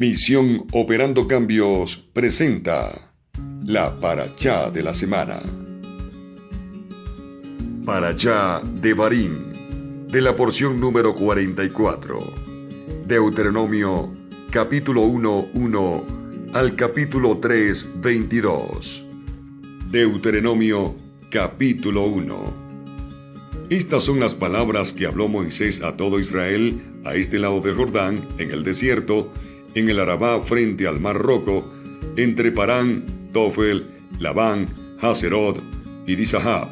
Misión Operando Cambios presenta la Parachá de la semana. Parachá de Barín, de la porción número 44. Deuteronomio, capítulo 1, 1 al capítulo 3, 22. Deuteronomio, capítulo 1. Estas son las palabras que habló Moisés a todo Israel a este lado del Jordán, en el desierto, en el Arabá frente al Mar Rojo, entre Parán, Tofel, Labán, Haserot y Disahab.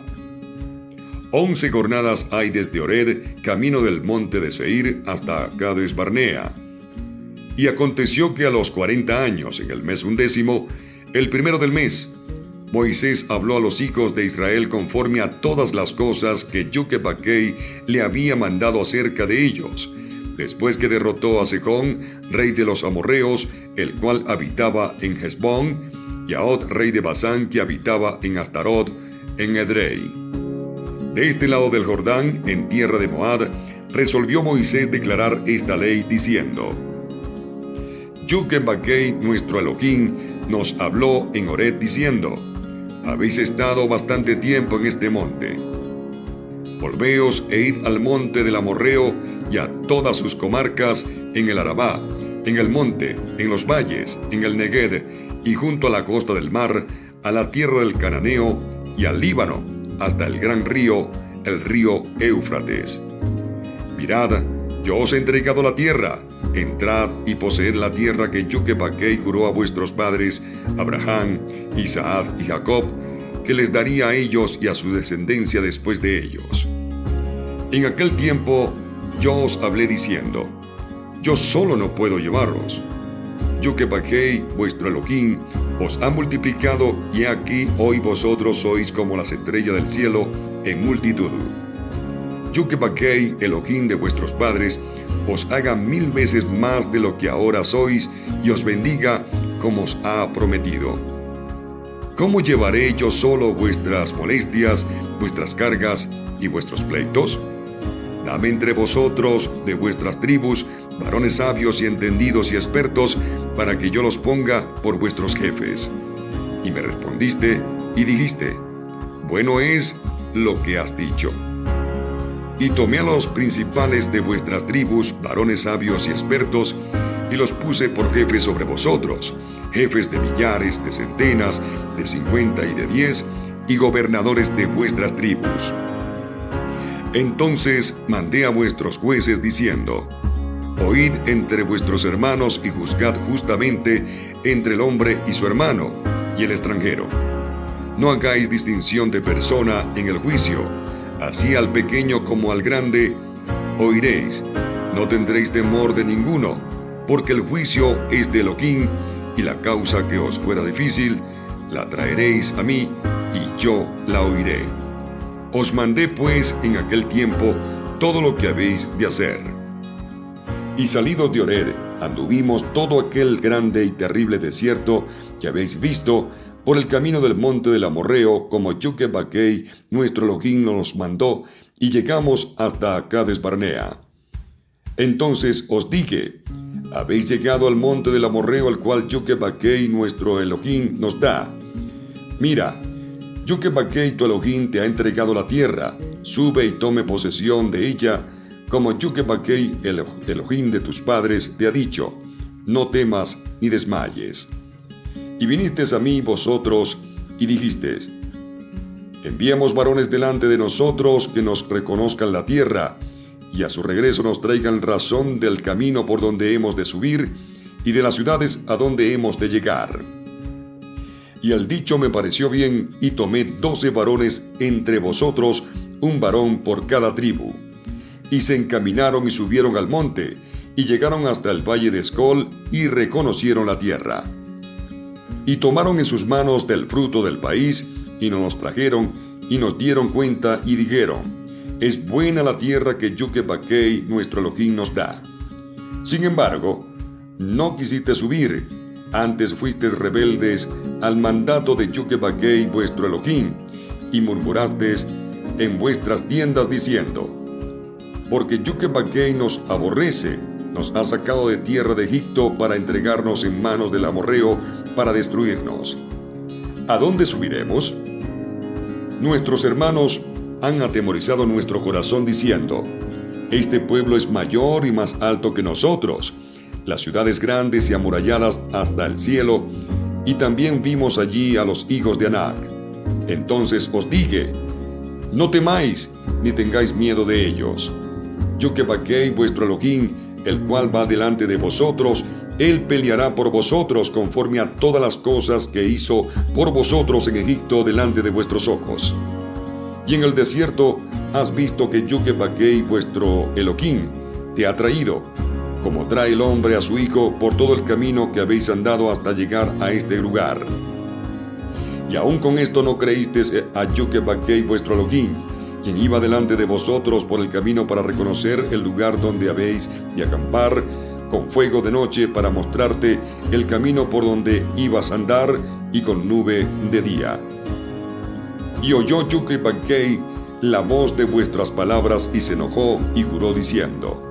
Once jornadas hay desde Ored, camino del monte de Seir, hasta Cades Barnea. Y aconteció que a los cuarenta años, en el mes undécimo, el primero del mes, Moisés habló a los hijos de Israel conforme a todas las cosas que Yukebaquei le había mandado acerca de ellos, después que derrotó a Sejón, rey de los amorreos, el cual habitaba en Hezbón, y a Od, rey de Basán, que habitaba en Astarot, en Edrei. De este lado del Jordán, en tierra de Moab, resolvió Moisés declarar esta ley diciendo, Yukebaquei, nuestro Elohim, nos habló en Ored diciendo, Habéis estado bastante tiempo en este monte Volveos e id al monte del Amorreo y a todas sus comarcas en el Arabá, en el monte, en los valles, en el Negued y junto a la costa del mar, a la tierra del Cananeo y al Líbano, hasta el gran río, el río Éufrates. Mirad, yo os he entregado la tierra, entrad y poseed la tierra que Yukebaquei juró a vuestros padres, Abraham, Isaac y Jacob, que les daría a ellos y a su descendencia después de ellos. En aquel tiempo yo os hablé diciendo, yo solo no puedo llevaros. Yo que bajé vuestro Elohim, os ha multiplicado y aquí hoy vosotros sois como las estrellas del cielo en multitud. Yo que bajé Elohim de vuestros padres, os haga mil veces más de lo que ahora sois y os bendiga como os ha prometido ¿Cómo llevaré yo solo vuestras molestias, vuestras cargas y vuestros pleitos? Dame entre vosotros de vuestras tribus varones sabios y entendidos y expertos, para que yo los ponga por vuestros jefes. Y me respondiste y dijiste, bueno es lo que has dicho. Y tomé a los principales de vuestras tribus, varones sabios y expertos, y los puse por jefes sobre vosotros, jefes de millares, de centenas, de cincuenta y de diez, y gobernadores de vuestras tribus. Entonces mandé a vuestros jueces diciendo, Oíd entre vuestros hermanos y juzgad justamente entre el hombre y su hermano y el extranjero. No hagáis distinción de persona en el juicio, así al pequeño como al grande oiréis. No tendréis temor de ninguno, porque el juicio es de Elohim y la causa que os fuera difícil, la traeréis a mí y yo la oiré. Os mandé pues en aquel tiempo todo lo que habéis de hacer. Y salidos de Orer, anduvimos todo aquel grande y terrible desierto que habéis visto por el camino del monte del Amorreo, como Yuke nuestro Elohim, nos mandó, y llegamos hasta Cades Barnea. Entonces os dije, habéis llegado al monte del amorreo al cual Yukebaquei, nuestro Elohim, nos da. Mira, Yukebaquei, tu Elohim, te ha entregado la tierra. Sube y tome posesión de ella, como Yukebaquei, el Elohim de tus padres, te ha dicho. No temas ni desmayes. Y vinisteis a mí vosotros y dijisteis, enviamos varones delante de nosotros que nos reconozcan la tierra y a su regreso nos traigan razón del camino por donde hemos de subir y de las ciudades a donde hemos de llegar. Y el dicho me pareció bien y tomé doce varones entre vosotros, un varón por cada tribu. Y se encaminaron y subieron al monte, y llegaron hasta el valle de Escol y reconocieron la tierra. Y tomaron en sus manos del fruto del país, y nos trajeron, y nos dieron cuenta y dijeron, es buena la tierra que Yukebaquei, nuestro Elohim, nos da. Sin embargo, no quisiste subir, antes fuiste rebeldes al mandato de Yukebaquei, vuestro Elohim, y murmuraste en vuestras tiendas diciendo, porque Yukebaquei nos aborrece, nos ha sacado de tierra de Egipto para entregarnos en manos del amorreo para destruirnos. ¿A dónde subiremos? Nuestros hermanos han atemorizado nuestro corazón diciendo, Este pueblo es mayor y más alto que nosotros, las ciudades grandes y amuralladas hasta el cielo, y también vimos allí a los hijos de Anac. Entonces os dije, no temáis ni tengáis miedo de ellos. Yo que vuestro Elohim, el cual va delante de vosotros, él peleará por vosotros conforme a todas las cosas que hizo por vosotros en Egipto delante de vuestros ojos. Y en el desierto has visto que vaqué vuestro Elohim te ha traído, como trae el hombre a su hijo por todo el camino que habéis andado hasta llegar a este lugar. Y aún con esto no creísteis a Yuke Bakei vuestro Elohim, quien iba delante de vosotros por el camino para reconocer el lugar donde habéis de acampar, con fuego de noche para mostrarte el camino por donde ibas a andar y con nube de día. Y oyó Yuke Bakei la voz de vuestras palabras y se enojó y juró diciendo,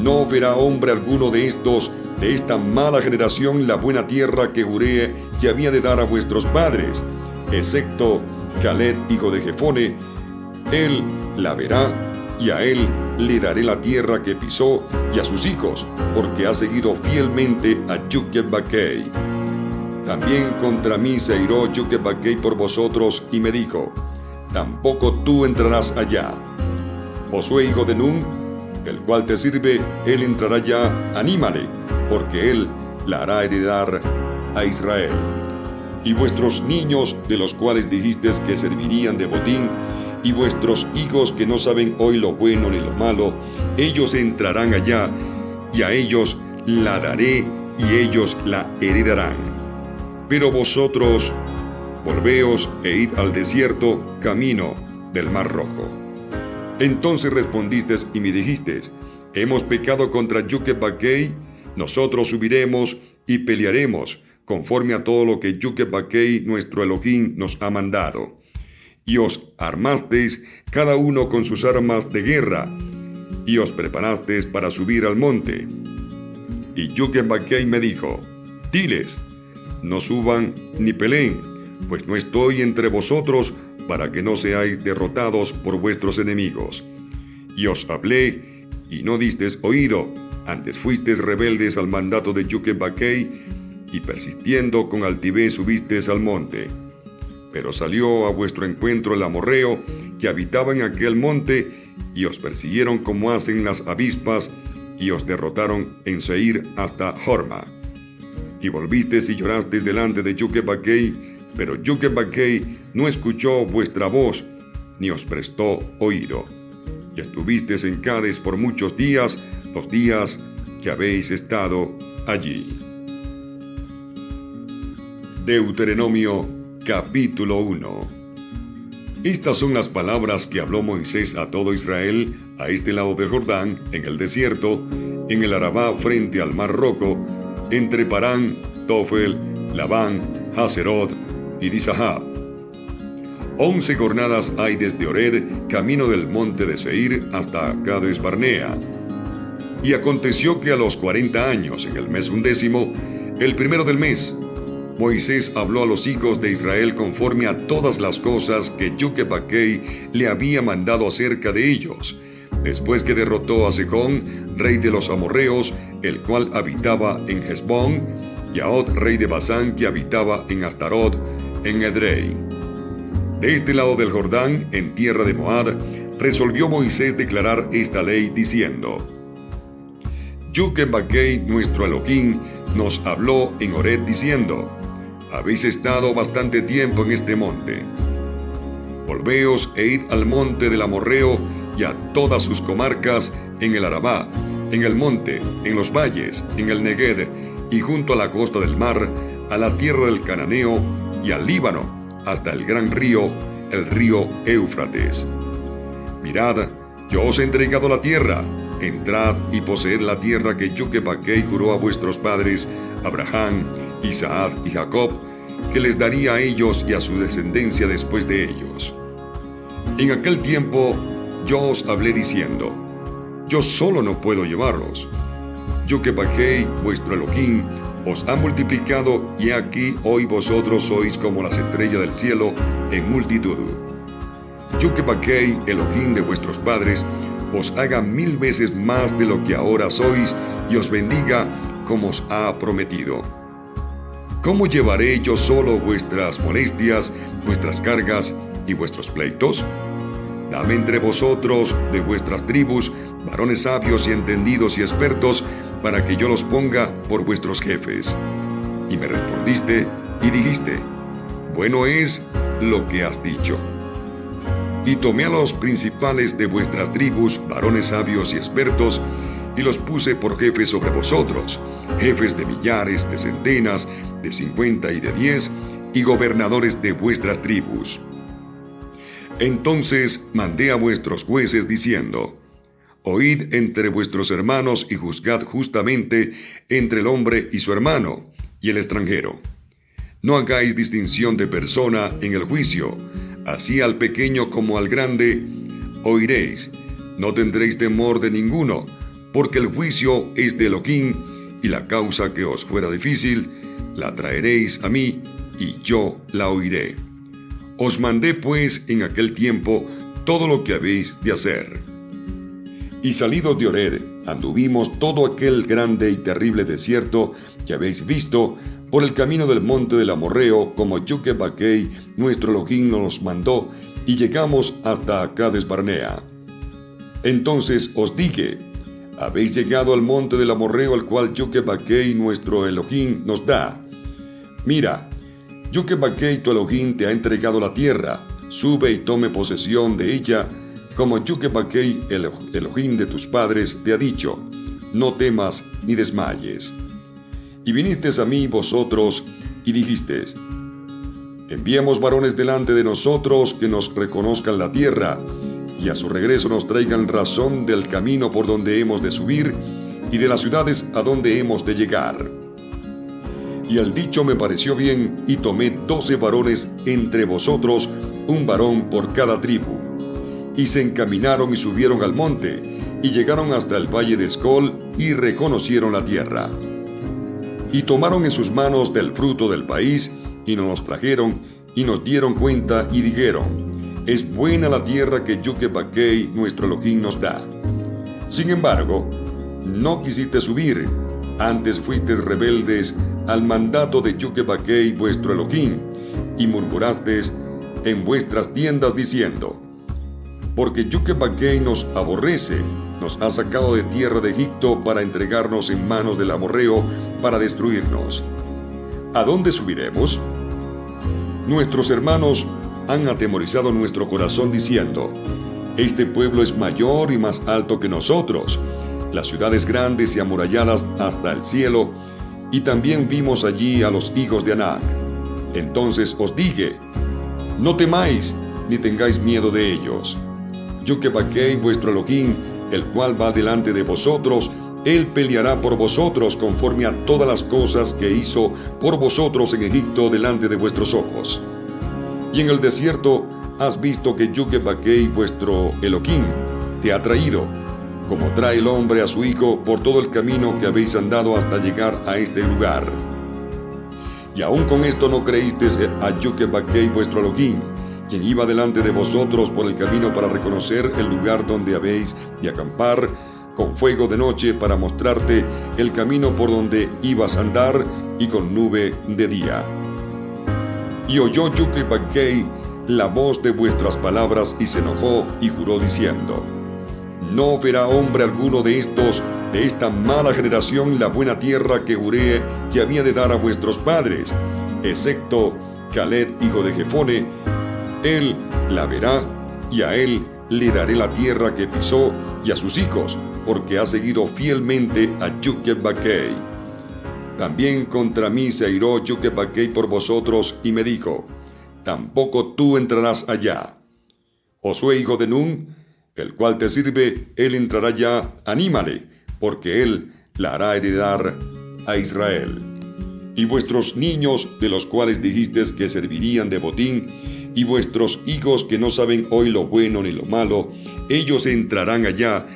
no verá hombre alguno de estos, de esta mala generación, la buena tierra que juré que había de dar a vuestros padres, excepto Caleb, hijo de Jefone. Él la verá, y a él le daré la tierra que pisó y a sus hijos, porque ha seguido fielmente a Bakei. También contra mí se iró Bakei por vosotros y me dijo, tampoco tú entrarás allá. Josué, hijo de Nun, el cual te sirve, él entrará ya, anímale, porque él la hará heredar a Israel. Y vuestros niños, de los cuales dijisteis que servirían de botín, y vuestros hijos que no saben hoy lo bueno ni lo malo, ellos entrarán allá, y a ellos la daré, y ellos la heredarán. Pero vosotros, volveos e id al desierto, camino del mar rojo. Entonces respondiste y me dijiste, hemos pecado contra Yuke Bakei, nosotros subiremos y pelearemos conforme a todo lo que Yuke Bakei, nuestro Elohim, nos ha mandado. Y os armasteis cada uno con sus armas de guerra, y os preparasteis para subir al monte. Y Yuke Bakei me dijo, diles, no suban ni peleen, pues no estoy entre vosotros para que no seáis derrotados por vuestros enemigos. Y os hablé, y no distes oído, antes fuisteis rebeldes al mandato de Yuke y persistiendo con altivez subistes al monte. Pero salió a vuestro encuentro el amorreo que habitaba en aquel monte, y os persiguieron como hacen las avispas, y os derrotaron en Seir hasta Horma. Y volvisteis y llorasteis delante de Yuke pero Yuke no escuchó vuestra voz, ni os prestó oído. Y estuvisteis en Cádiz por muchos días, los días que habéis estado allí. Deuteronomio capítulo 1 Estas son las palabras que habló Moisés a todo Israel a este lado del Jordán, en el desierto, en el Arabá frente al mar Rojo, entre Parán, Tofel, Labán, Haserot, y Dizahab. Once jornadas hay desde Ored, camino del monte de Seir, hasta Cades Barnea. Y aconteció que a los cuarenta años, en el mes undécimo, el primero del mes, Moisés habló a los hijos de Israel conforme a todas las cosas que Yukebaquei le había mandado acerca de ellos, después que derrotó a Sejón, rey de los amorreos, el cual habitaba en Hezbón, y a Od, rey de Basán, que habitaba en Astarot, en Edrei. De este lado del Jordán, en tierra de Moab, resolvió Moisés declarar esta ley diciendo, Yukenbakei, nuestro Elohim, nos habló en Ored diciendo, Habéis estado bastante tiempo en este monte. Volveos e id al monte del Amorreo y a todas sus comarcas en el Arabá, en el monte, en los valles, en el Negued y junto a la costa del mar, a la tierra del Cananeo y al Líbano, hasta el gran río, el río Éufrates. Mirad, yo os he entregado la tierra, entrad y poseed la tierra que que juró a vuestros padres, Abraham, Isaac y Jacob, que les daría a ellos y a su descendencia después de ellos. En aquel tiempo yo os hablé diciendo, yo solo no puedo llevarlos, Yuquebajei, vuestro Elohim, os ha multiplicado y aquí hoy vosotros sois como las estrellas del cielo en multitud. Yuquebajei, Elohim de vuestros padres, os haga mil veces más de lo que ahora sois y os bendiga como os ha prometido. ¿Cómo llevaré yo solo vuestras molestias, vuestras cargas y vuestros pleitos? Dame entre vosotros de vuestras tribus varones sabios y entendidos y expertos, para que yo los ponga por vuestros jefes. Y me respondiste y dijiste, bueno es lo que has dicho. Y tomé a los principales de vuestras tribus, varones sabios y expertos, y los puse por jefes sobre vosotros, jefes de millares, de centenas, de cincuenta y de diez, y gobernadores de vuestras tribus. Entonces mandé a vuestros jueces diciendo, Oíd entre vuestros hermanos y juzgad justamente entre el hombre y su hermano y el extranjero. No hagáis distinción de persona en el juicio, así al pequeño como al grande oiréis. No tendréis temor de ninguno, porque el juicio es de Elohim, y la causa que os fuera difícil, la traeréis a mí, y yo la oiré. Os mandé pues en aquel tiempo todo lo que habéis de hacer. Y salidos de Ored, anduvimos todo aquel grande y terrible desierto que habéis visto por el camino del monte del Amorreo, como Yuke nuestro Elohim, nos mandó, y llegamos hasta Cades Barnea. Entonces os dije, habéis llegado al monte del Amorreo, al cual Yuke nuestro Elohim, nos da. Mira, Yuke tu Elohim, te ha entregado la tierra, sube y tome posesión de ella, como Yukebaquei, el Elohim de tus padres, te ha dicho, no temas ni desmayes. Y vinisteis a mí vosotros y dijisteis, enviemos varones delante de nosotros que nos reconozcan la tierra, y a su regreso nos traigan razón del camino por donde hemos de subir y de las ciudades a donde hemos de llegar. Y el dicho me pareció bien, y tomé doce varones entre vosotros, un varón por cada tribu y se encaminaron y subieron al monte, y llegaron hasta el valle de Escol y reconocieron la tierra. Y tomaron en sus manos del fruto del país, y nos trajeron, y nos dieron cuenta, y dijeron, es buena la tierra que Yukebaquei nuestro Elohim nos da. Sin embargo, no quisiste subir, antes fuiste rebeldes al mandato de Yukebaquei vuestro Elohim, y murmurasteis en vuestras tiendas diciendo, porque Yukebaquei nos aborrece, nos ha sacado de tierra de Egipto para entregarnos en manos del amorreo para destruirnos. ¿A dónde subiremos? Nuestros hermanos han atemorizado nuestro corazón diciendo, Este pueblo es mayor y más alto que nosotros, las ciudades grandes y amuralladas hasta el cielo, y también vimos allí a los hijos de Anak. Entonces os dije, no temáis ni tengáis miedo de ellos Yukebaquei vuestro Elohim, el cual va delante de vosotros, él peleará por vosotros conforme a todas las cosas que hizo por vosotros en Egipto delante de vuestros ojos. Y en el desierto has visto que Yukebaquei vuestro Elohim te ha traído, como trae el hombre a su hijo por todo el camino que habéis andado hasta llegar a este lugar. Y aún con esto no creísteis a Yukebaquei vuestro Elohim, quien iba delante de vosotros por el camino para reconocer el lugar donde habéis de acampar, con fuego de noche para mostrarte el camino por donde ibas a andar y con nube de día. Y oyó Yuke la voz de vuestras palabras y se enojó y juró diciendo, No verá hombre alguno de estos, de esta mala generación, la buena tierra que juré que había de dar a vuestros padres, excepto Caled, hijo de Jefone, él la verá y a él le daré la tierra que pisó y a sus hijos, porque ha seguido fielmente a Yukebaquei. También contra mí se airó Yukebaquei por vosotros y me dijo, tampoco tú entrarás allá. Josué hijo de Nun, el cual te sirve, él entrará ya, anímale, porque él la hará heredar a Israel. Y vuestros niños, de los cuales dijisteis que servirían de botín, y vuestros hijos que no saben hoy lo bueno ni lo malo, ellos entrarán allá,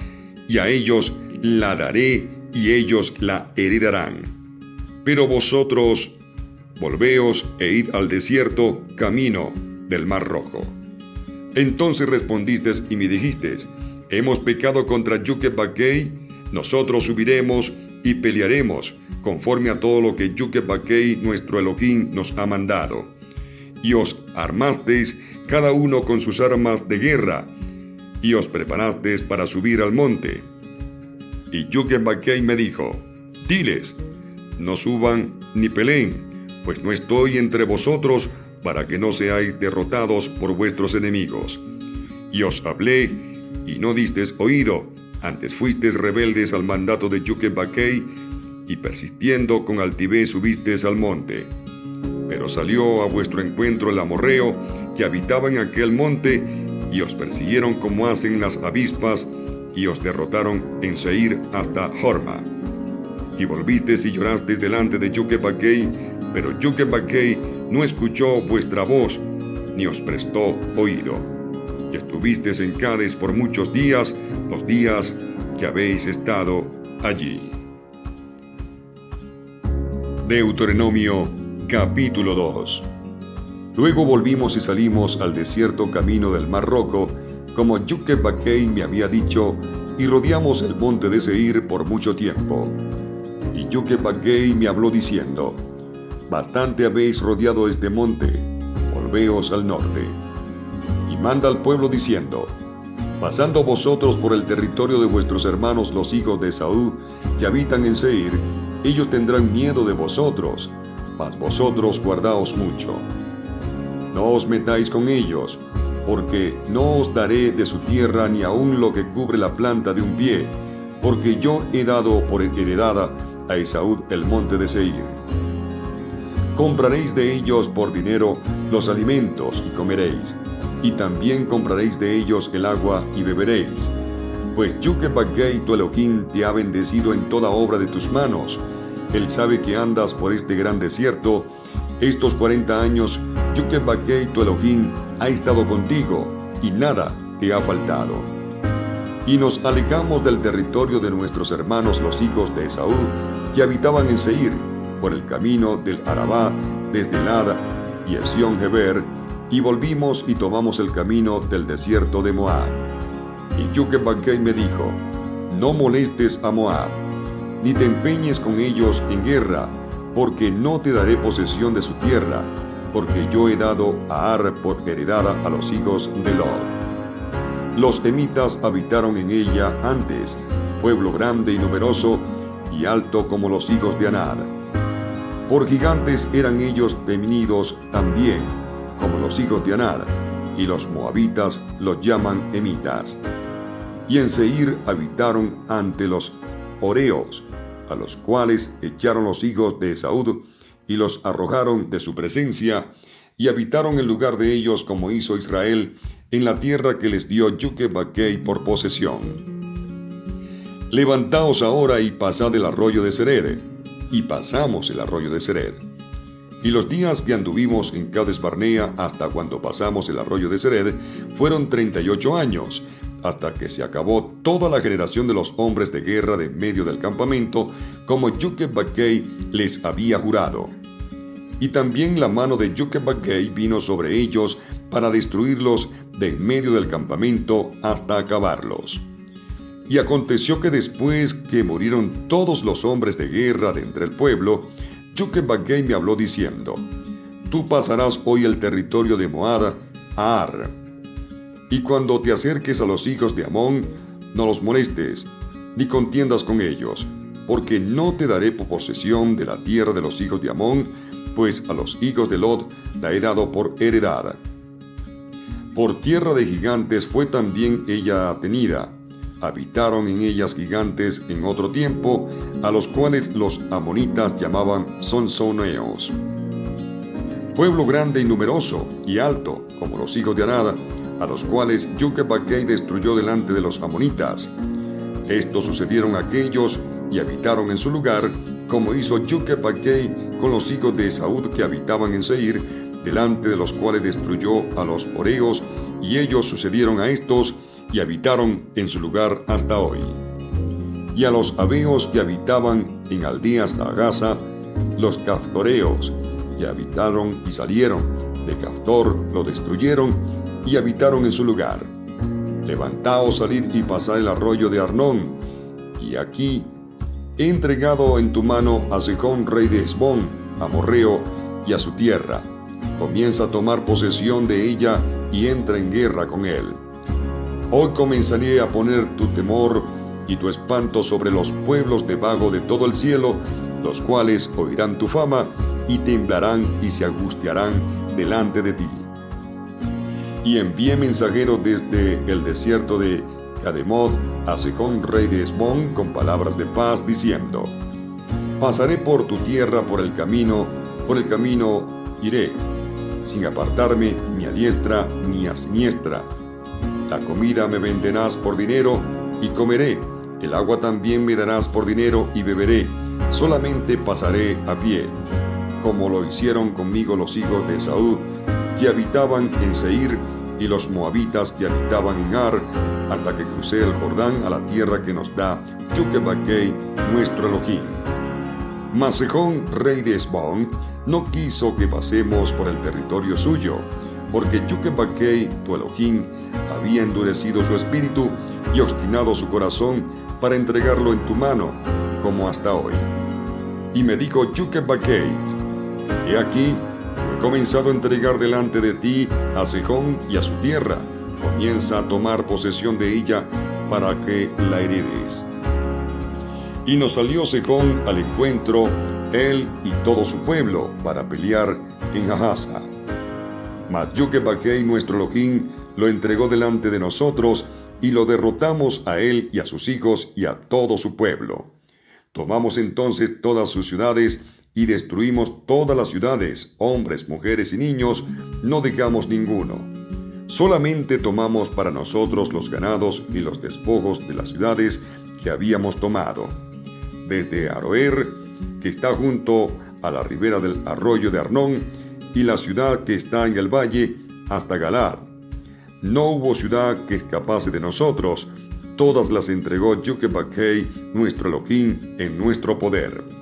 y a ellos la daré y ellos la heredarán. Pero vosotros, volveos e id al desierto, camino del mar rojo. Entonces respondiste y me dijiste, hemos pecado contra Yuke nosotros subiremos y pelearemos conforme a todo lo que Yuke nuestro Elohim, nos ha mandado. Y os armasteis cada uno con sus armas de guerra, y os preparasteis para subir al monte. Y Yuke me dijo, diles, no suban ni peleen, pues no estoy entre vosotros para que no seáis derrotados por vuestros enemigos. Y os hablé, y no distes oído, antes fuisteis rebeldes al mandato de Yuke y persistiendo con altivez subisteis al monte. Pero salió a vuestro encuentro el amorreo que habitaba en aquel monte, y os persiguieron como hacen las avispas, y os derrotaron en Seir hasta Horma. Y volvisteis y llorasteis delante de Yuke pero Yuke no escuchó vuestra voz, ni os prestó oído. Y estuvisteis en Cádiz por muchos días, los días que habéis estado allí. Deuteronomio capítulo 2 Luego volvimos y salimos al desierto camino del Mar Rojo, como Yuke me había dicho, y rodeamos el monte de Seir por mucho tiempo. Y Yuke me habló diciendo, Bastante habéis rodeado este monte, volveos al norte. Y manda al pueblo diciendo, Pasando vosotros por el territorio de vuestros hermanos los hijos de Saúl, que habitan en Seir, ellos tendrán miedo de vosotros, mas vosotros guardaos mucho. No os metáis con ellos, porque no os daré de su tierra ni aun lo que cubre la planta de un pie, porque yo he dado por heredada a Esaú el monte de Seir. Compraréis de ellos por dinero los alimentos y comeréis, y también compraréis de ellos el agua y beberéis. Pues Yuke tu Elohim te ha bendecido en toda obra de tus manos, él sabe que andas por este gran desierto. Estos 40 años, Yuke tu Elohim ha estado contigo y nada te ha faltado. Y nos alejamos del territorio de nuestros hermanos los hijos de Esaú, que habitaban en Seir, por el camino del Arabá, desde Lada y Esión Heber, y volvimos y tomamos el camino del desierto de Moab. Y Yuke me dijo, no molestes a Moab ni te empeñes con ellos en guerra, porque no te daré posesión de su tierra, porque yo he dado a Ar por heredada a los hijos de Lod. Los emitas habitaron en ella antes, pueblo grande y numeroso, y alto como los hijos de Anad. Por gigantes eran ellos temidos también, como los hijos de Anad, y los moabitas los llaman emitas. Y en Seir habitaron ante los Oreos, a los cuales echaron los hijos de Esaú y los arrojaron de su presencia, y habitaron en lugar de ellos como hizo Israel en la tierra que les dio Yuke por posesión. Levantaos ahora y pasad el arroyo de Sered, y pasamos el arroyo de Sered. Y los días que anduvimos en Cades Barnea hasta cuando pasamos el arroyo de Sered fueron treinta y ocho años, hasta que se acabó toda la generación de los hombres de guerra de medio del campamento, como Yuke les había jurado. Y también la mano de Yuke vino sobre ellos para destruirlos de medio del campamento hasta acabarlos. Y aconteció que después que murieron todos los hombres de guerra de entre el pueblo, Yuke me habló diciendo, Tú pasarás hoy el territorio de Moada a Ar, y cuando te acerques a los hijos de Amón, no los molestes, ni contiendas con ellos, porque no te daré posesión de la tierra de los hijos de Amón, pues a los hijos de Lot la he dado por heredad. Por tierra de gigantes fue también ella tenida. Habitaron en ellas gigantes en otro tiempo, a los cuales los amonitas llamaban sonsoneos. Pueblo grande y numeroso y alto, como los hijos de Arada, a los cuales Yuke destruyó delante de los amonitas. Estos sucedieron aquellos y habitaron en su lugar, como hizo Yuke con los hijos de Esaú que habitaban en Seir, delante de los cuales destruyó a los oreos, y ellos sucedieron a estos y habitaron en su lugar hasta hoy. y a los abeos que habitaban en aldeas de Gaza, los caftoreos, y habitaron y salieron de Caftor, lo destruyeron y habitaron en su lugar. Levantaos, salid y pasad el arroyo de Arnón, y aquí he entregado en tu mano a Sejón, rey de Esbón, a Morreo y a su tierra. Comienza a tomar posesión de ella y entra en guerra con él. Hoy comenzaré a poner tu temor y tu espanto sobre los pueblos debajo de todo el cielo, los cuales oirán tu fama y temblarán y se angustiarán delante de ti. Y envié mensajeros desde el desierto de Cademod a Sejón, rey de Esbón, con palabras de paz, diciendo, Pasaré por tu tierra por el camino, por el camino iré, sin apartarme ni a diestra ni a siniestra. La comida me venderás por dinero y comeré, el agua también me darás por dinero y beberé, solamente pasaré a pie, como lo hicieron conmigo los hijos de Saúl, que habitaban en Seir, y los moabitas que habitaban en Ar, hasta que crucé el Jordán a la tierra que nos da Chuquebaquei, nuestro Elohim. Masejón, rey de Esbón, no quiso que pasemos por el territorio suyo, porque Chuquebaquei, tu Elohim, había endurecido su espíritu y obstinado su corazón para entregarlo en tu mano, como hasta hoy. Y me dijo Chuquebaquei, he aquí, comenzado a entregar delante de ti a Sejón y a su tierra, comienza a tomar posesión de ella para que la heredes. Y nos salió Sejón al encuentro, él y todo su pueblo, para pelear en Ahasa. Mas Yukebaquei, nuestro Elohim, lo entregó delante de nosotros, y lo derrotamos a él y a sus hijos y a todo su pueblo. Tomamos entonces todas sus ciudades y destruimos todas las ciudades, hombres, mujeres y niños, no dejamos ninguno. Solamente tomamos para nosotros los ganados y los despojos de las ciudades que habíamos tomado. Desde Aroer, que está junto a la ribera del arroyo de Arnón, y la ciudad que está en el valle, hasta Galad. No hubo ciudad que escapase de nosotros, todas las entregó Yukebaquei, nuestro Elohim, en nuestro poder.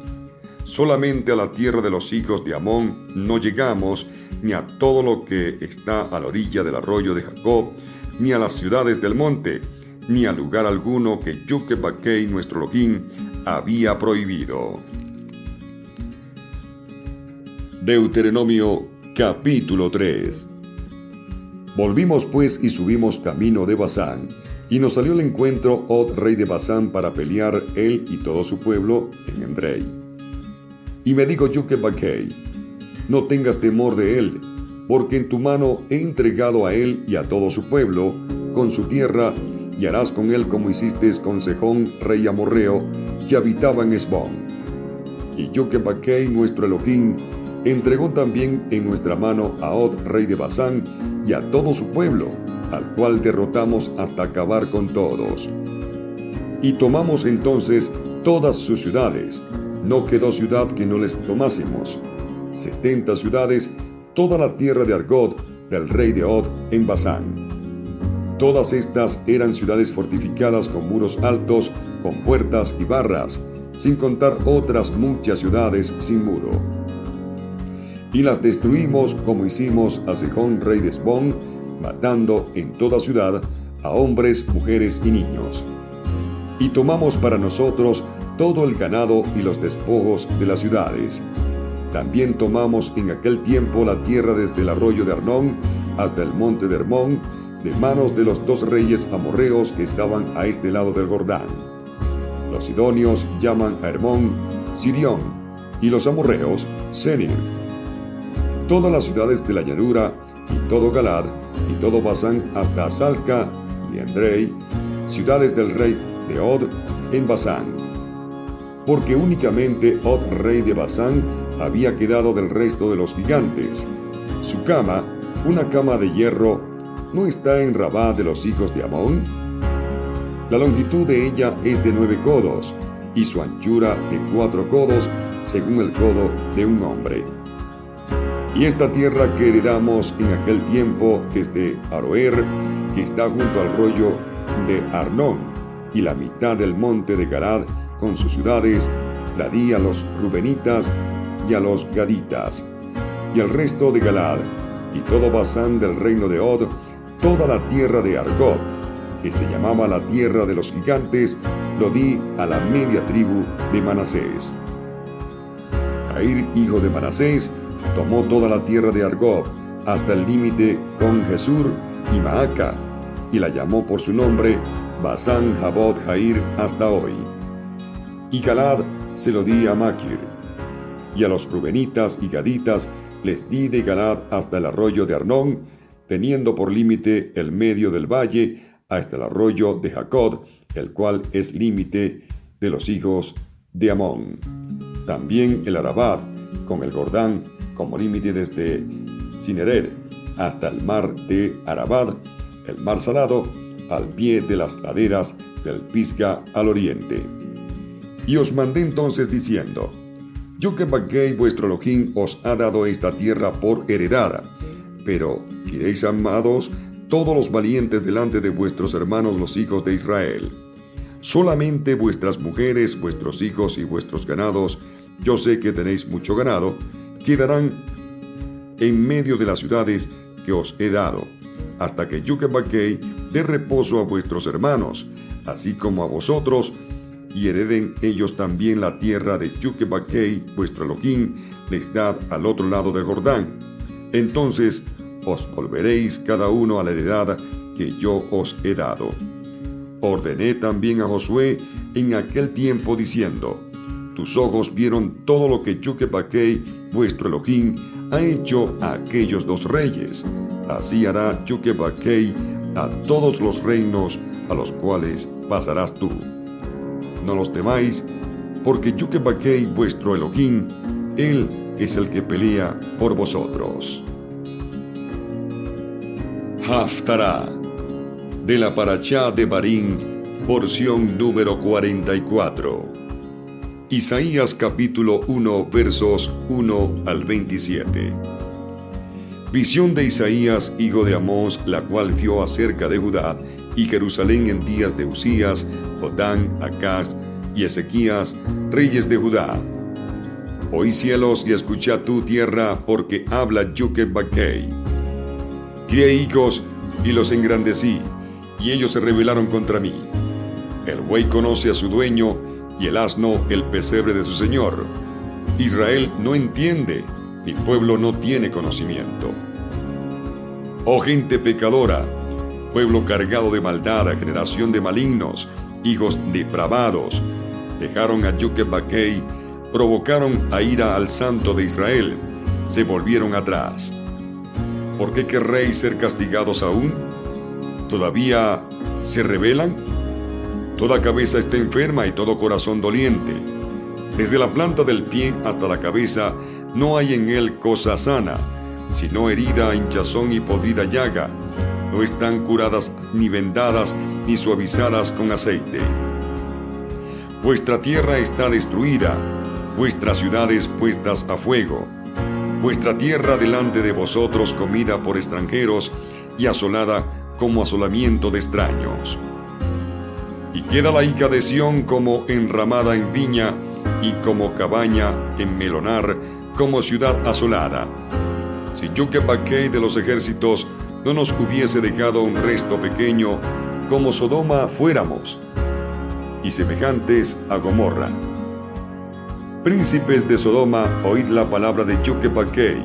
Solamente a la tierra de los hijos de Amón no llegamos, ni a todo lo que está a la orilla del arroyo de Jacob, ni a las ciudades del monte, ni a lugar alguno que Yukebaquei, nuestro Elohim, había prohibido. Deuteronomio capítulo 3 Volvimos pues y subimos camino de Basán, y nos salió al encuentro Od, rey de Basán, para pelear él y todo su pueblo en Endrei. Y me dijo Yukebaquei, no tengas temor de él, porque en tu mano he entregado a él y a todo su pueblo, con su tierra, y harás con él como hiciste con Sejón, rey amorreo, que habitaba en Esbón. Y Yukebaquei, nuestro Elohim, entregó también en nuestra mano a Od, rey de Basán, y a todo su pueblo, al cual derrotamos hasta acabar con todos. Y tomamos entonces todas sus ciudades, no quedó ciudad que no les tomásemos. Setenta ciudades, toda la tierra de Argod, del rey de Od, en Basán. Todas estas eran ciudades fortificadas con muros altos, con puertas y barras, sin contar otras muchas ciudades sin muro y las destruimos como hicimos a Sejón, rey de Esbón, matando en toda ciudad a hombres, mujeres y niños. Y tomamos para nosotros todo el ganado y los despojos de las ciudades. También tomamos en aquel tiempo la tierra desde el arroyo de Arnón hasta el monte de Hermón, de manos de los dos reyes amorreos que estaban a este lado del Jordán. Los sidonios llaman a Hermón Sirión, y los amorreos Senir todas las ciudades de la llanura, y todo Galad, y todo Basán hasta Salca y Andrei, ciudades del rey de Od en Basán. Porque únicamente Od, rey de Basán, había quedado del resto de los gigantes. Su cama, una cama de hierro, ¿no está en Rabá de los hijos de Amón? La longitud de ella es de nueve codos, y su anchura de cuatro codos, según el codo de un hombre. Y esta tierra que heredamos en aquel tiempo desde Aroer, que está junto al rollo de Arnón, y la mitad del monte de Galad con sus ciudades la di a los Rubenitas y a los Gaditas, y el resto de Galad, y todo Basán del reino de Od, toda la tierra de Argob, que se llamaba la tierra de los gigantes, lo di a la media tribu de Manasés. Jair, hijo de Manasés, tomó toda la tierra de Argob, hasta el límite con Jesur y Maaca, y la llamó por su nombre Basán Jabot Jair hasta hoy. Y Galad se lo di a Maquir, y a los Rubenitas y Gaditas les di de Galad hasta el arroyo de Arnón, teniendo por límite el medio del valle hasta el arroyo de Jacob, el cual es límite de los hijos de Amón. También el Arabad, con el Jordán como límite desde Cineret hasta el mar de Arabad, el mar salado, al pie de las laderas del Pisga al oriente. Y os mandé entonces diciendo, Yo que vuestro Elohim os ha dado esta tierra por heredada, pero iréis amados todos los valientes delante de vuestros hermanos los hijos de Israel. Solamente vuestras mujeres, vuestros hijos y vuestros ganados, yo sé que tenéis mucho ganado, quedarán en medio de las ciudades que os he dado, hasta que Yukebaquei dé reposo a vuestros hermanos, así como a vosotros, y hereden ellos también la tierra de Yukebaquei, vuestro Elohim, les da al otro lado del Jordán. Entonces os volveréis cada uno a la heredad que yo os he dado. Ordené también a Josué en aquel tiempo diciendo, tus ojos vieron todo lo que Yukebaquei, vuestro Elohim, ha hecho a aquellos dos reyes. Así hará Yukebaquei a todos los reinos a los cuales pasarás tú. No los temáis, porque Yukebaquei, vuestro Elohim, Él es el que pelea por vosotros. Haftará de la Parachá de Barín, porción número 44. Isaías capítulo 1 versos 1 al 27. Visión de Isaías, hijo de Amós, la cual vio acerca de Judá y Jerusalén en días de Usías, Jotán, Acaz y Ezequías, reyes de Judá. Oí cielos y escucha tu tierra, porque habla Yuke Bakei. Crié hijos y los engrandecí, y ellos se rebelaron contra mí. El buey conoce a su dueño, y el asno el pesebre de su señor. Israel no entiende, mi pueblo no tiene conocimiento. Oh gente pecadora, pueblo cargado de maldad, generación de malignos, hijos depravados, dejaron a Yukebaquei, provocaron a ira al santo de Israel, se volvieron atrás. ¿Por qué querréis ser castigados aún? ¿Todavía se rebelan? Toda cabeza está enferma y todo corazón doliente. Desde la planta del pie hasta la cabeza no hay en él cosa sana, sino herida, hinchazón y podrida llaga. No están curadas ni vendadas ni suavizadas con aceite. Vuestra tierra está destruida, vuestras ciudades puestas a fuego. Vuestra tierra delante de vosotros comida por extranjeros y asolada como asolamiento de extraños. Y queda la hija de Sión como enramada en viña y como cabaña en melonar, como ciudad asolada. Si Yukepaquei de los ejércitos no nos hubiese dejado un resto pequeño, como Sodoma fuéramos, y semejantes a Gomorra. Príncipes de Sodoma, oíd la palabra de Yukepaquei,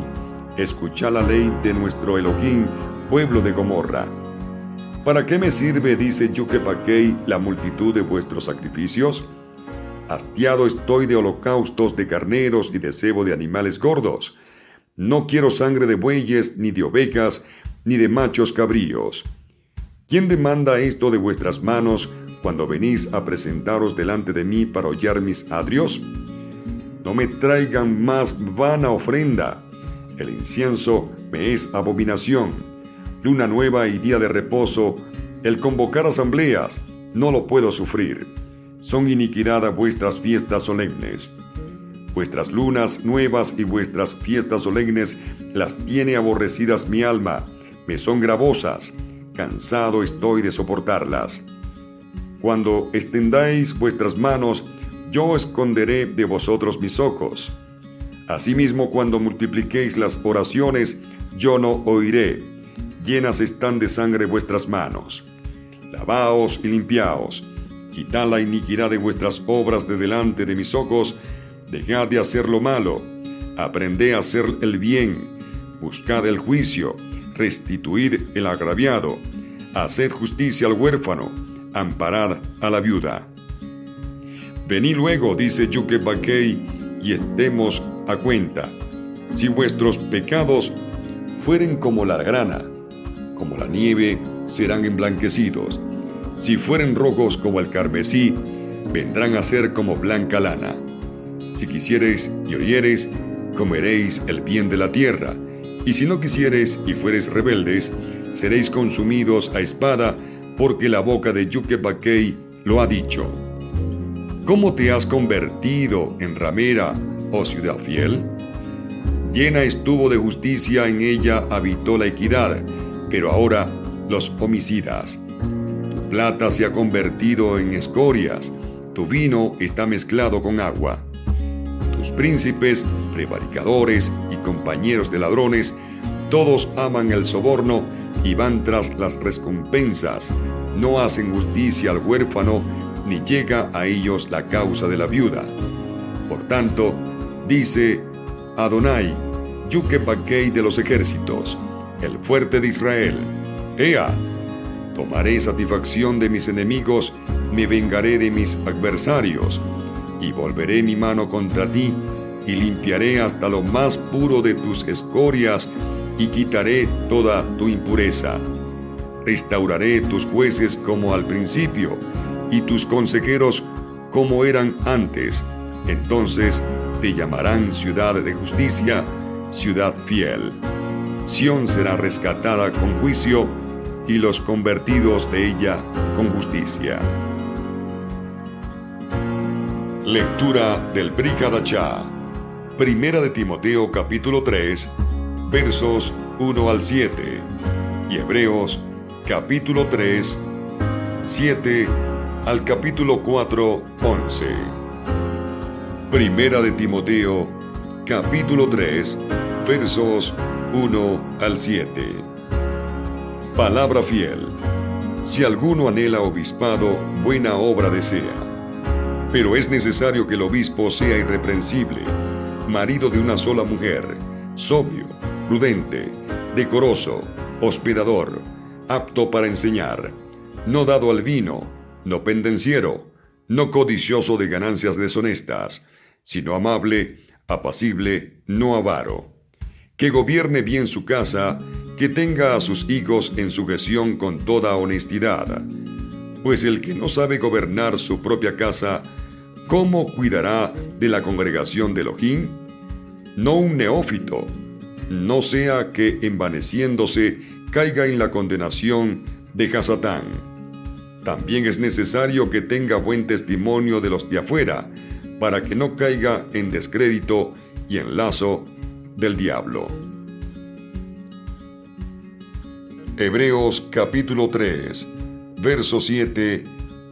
escuchad la ley de nuestro Elohim, pueblo de Gomorra. ¿Para qué me sirve, dice Yukepaquei, la multitud de vuestros sacrificios? Hastiado estoy de holocaustos de carneros y de cebo de animales gordos. No quiero sangre de bueyes, ni de ovejas, ni de machos cabríos. ¿Quién demanda esto de vuestras manos cuando venís a presentaros delante de mí para hollar mis adrios? No me traigan más vana ofrenda. El incienso me es abominación luna nueva y día de reposo, el convocar asambleas, no lo puedo sufrir. Son iniquidad vuestras fiestas solemnes. Vuestras lunas nuevas y vuestras fiestas solemnes las tiene aborrecidas mi alma, me son gravosas, cansado estoy de soportarlas. Cuando extendáis vuestras manos, yo esconderé de vosotros mis ojos. Asimismo, cuando multipliquéis las oraciones, yo no oiré. Llenas están de sangre vuestras manos. Lavaos y limpiaos. Quitad la iniquidad de vuestras obras de delante de mis ojos. Dejad de hacer lo malo. Aprended a hacer el bien. Buscad el juicio. Restituid el agraviado. Haced justicia al huérfano. Amparad a la viuda. Venid luego, dice Yuke Bakei, y estemos a cuenta. Si vuestros pecados fueren como la grana, como la nieve, serán emblanquecidos. Si fueren rojos como el carmesí, vendrán a ser como blanca lana. Si quisiereis y oyereis, comeréis el bien de la tierra. Y si no quisiereis y fuereis rebeldes, seréis consumidos a espada, porque la boca de Yuke Bakei lo ha dicho. ¿Cómo te has convertido en ramera, oh ciudad fiel? Llena estuvo de justicia, en ella habitó la equidad, pero ahora los homicidas. Tu plata se ha convertido en escorias, tu vino está mezclado con agua. Príncipes, prevaricadores y compañeros de ladrones, todos aman el soborno y van tras las recompensas, no hacen justicia al huérfano, ni llega a ellos la causa de la viuda. Por tanto, dice Adonai, Yuke de los ejércitos, el fuerte de Israel, Ea, tomaré satisfacción de mis enemigos, me vengaré de mis adversarios, y volveré mi mano contra ti, y limpiaré hasta lo más puro de tus escorias, y quitaré toda tu impureza. Restauraré tus jueces como al principio, y tus consejeros como eran antes. Entonces te llamarán ciudad de justicia, ciudad fiel. Sión será rescatada con juicio y los convertidos de ella con justicia. Lectura del Brihadachá. Primera de Timoteo capítulo 3, versos 1 al 7. Y Hebreos capítulo 3, 7 al capítulo 4, 11. Primera de Timoteo, capítulo 3, versos 1 al 7. Palabra fiel. Si alguno anhela obispado, buena obra desea. Pero es necesario que el obispo sea irreprensible, marido de una sola mujer, sobrio, prudente, decoroso, hospedador, apto para enseñar, no dado al vino, no pendenciero, no codicioso de ganancias deshonestas, sino amable, apacible, no avaro. Que gobierne bien su casa, que tenga a sus hijos en sujeción con toda honestidad. Pues el que no sabe gobernar su propia casa, ¿cómo cuidará de la congregación de Elohim? No un neófito, no sea que envaneciéndose caiga en la condenación de Hasatán también es necesario que tenga buen testimonio de los de afuera, para que no caiga en descrédito y en lazo del diablo. Hebreos capítulo 3, verso 7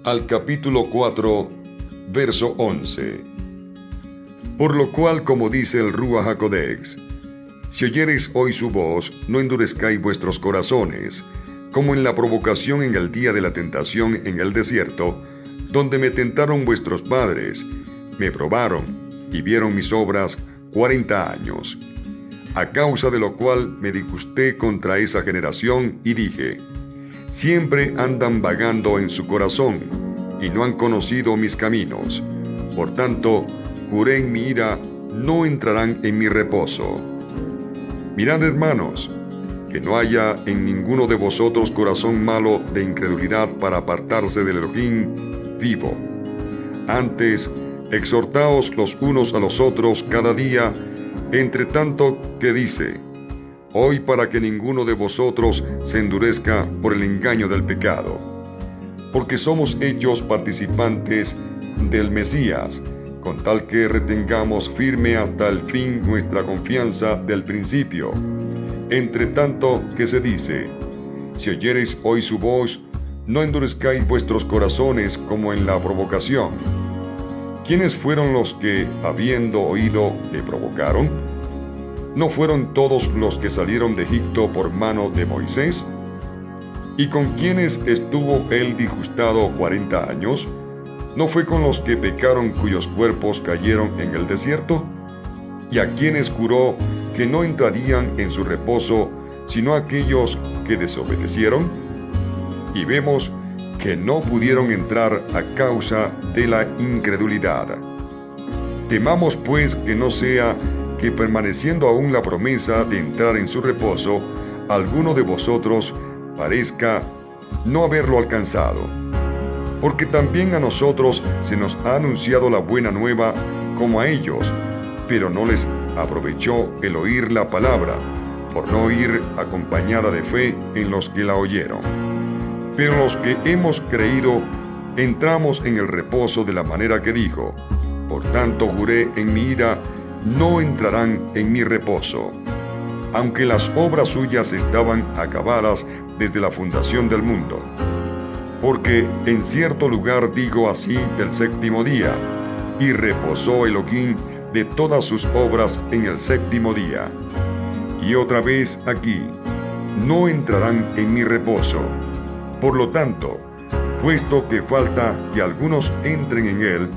al capítulo 4, verso 11. Por lo cual, como dice el Rúa Hakodex, si oyereis hoy su voz, no endurezcáis vuestros corazones, como en la provocación en el día de la tentación en el desierto, donde me tentaron vuestros padres, me probaron y vieron mis obras cuarenta años, a causa de lo cual me disgusté contra esa generación y dije, siempre andan vagando en su corazón y no han conocido mis caminos. Por tanto, juré en mi ira, no entrarán en mi reposo. Mirad hermanos, que no haya en ninguno de vosotros corazón malo de incredulidad para apartarse del Elohim vivo. Antes, exhortaos los unos a los otros cada día, entre tanto que dice, hoy para que ninguno de vosotros se endurezca por el engaño del pecado, porque somos hechos participantes del Mesías, con tal que retengamos firme hasta el fin nuestra confianza del principio entre tanto que se dice, si oyereis hoy su voz, no endurezcáis vuestros corazones como en la provocación. ¿Quiénes fueron los que, habiendo oído, le provocaron? ¿No fueron todos los que salieron de Egipto por mano de Moisés? ¿Y con quiénes estuvo él disgustado cuarenta años? ¿No fue con los que pecaron cuyos cuerpos cayeron en el desierto? ¿Y a quienes juró que no entrarían en su reposo sino aquellos que desobedecieron? Y vemos que no pudieron entrar a causa de la incredulidad. Temamos pues que no sea que permaneciendo aún la promesa de entrar en su reposo, alguno de vosotros parezca no haberlo alcanzado porque también a nosotros se nos ha anunciado la buena nueva como a ellos, pero no les aprovechó el oír la palabra, por no ir acompañada de fe en los que la oyeron. Pero los que hemos creído, entramos en el reposo de la manera que dijo, por tanto juré en mi ira, no entrarán en mi reposo. Aunque las obras suyas estaban acabadas desde la fundación del mundo porque en cierto lugar digo así del séptimo día, y reposó Elohim de todas sus obras en el séptimo día. Y otra vez aquí, no entrarán en mi reposo. Por lo tanto, puesto que falta que algunos entren en él,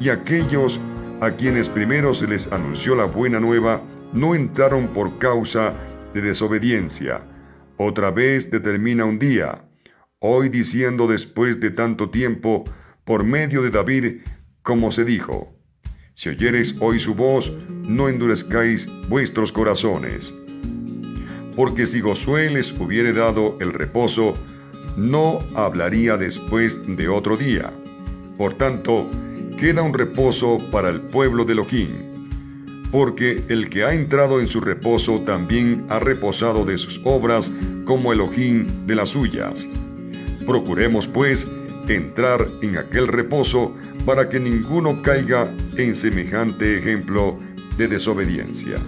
y aquellos a quienes primero se les anunció la buena nueva, no entraron por causa de desobediencia. Otra vez determina un día, hoy diciendo después de tanto tiempo, por medio de David, como se dijo, si oyereis hoy su voz, no endurezcáis vuestros corazones. Porque si Josué les hubiere dado el reposo, no hablaría después de otro día. Por tanto, queda un reposo para el pueblo de Elohim. Porque el que ha entrado en su reposo también ha reposado de sus obras como Elohim de las suyas. Procuremos, pues, entrar en aquel reposo para que ninguno caiga en semejante ejemplo de desobediencia.